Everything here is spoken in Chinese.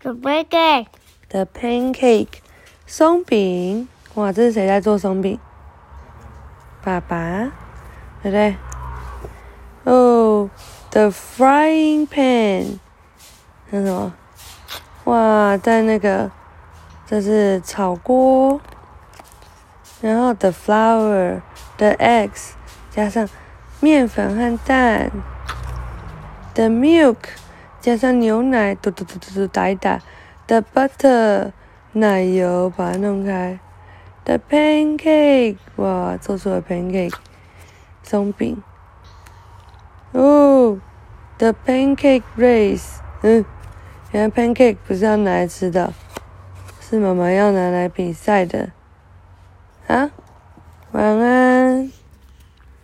the pancake。The pancake，松饼。哇，这是谁在做松饼？爸爸，对不对？哦、t h e frying pan，那什么？哇，在那个，这是炒锅。然后 the flour，the eggs，加上面粉和蛋。The milk，加上牛奶，嘟嘟嘟嘟嘟打一打。The butter，奶油把它弄开。The pancake，哇，做出了 pancake，松饼。哦，The pancake race，嗯，原来 pancake 不是要拿来吃的，是妈妈要拿来比赛的。啊，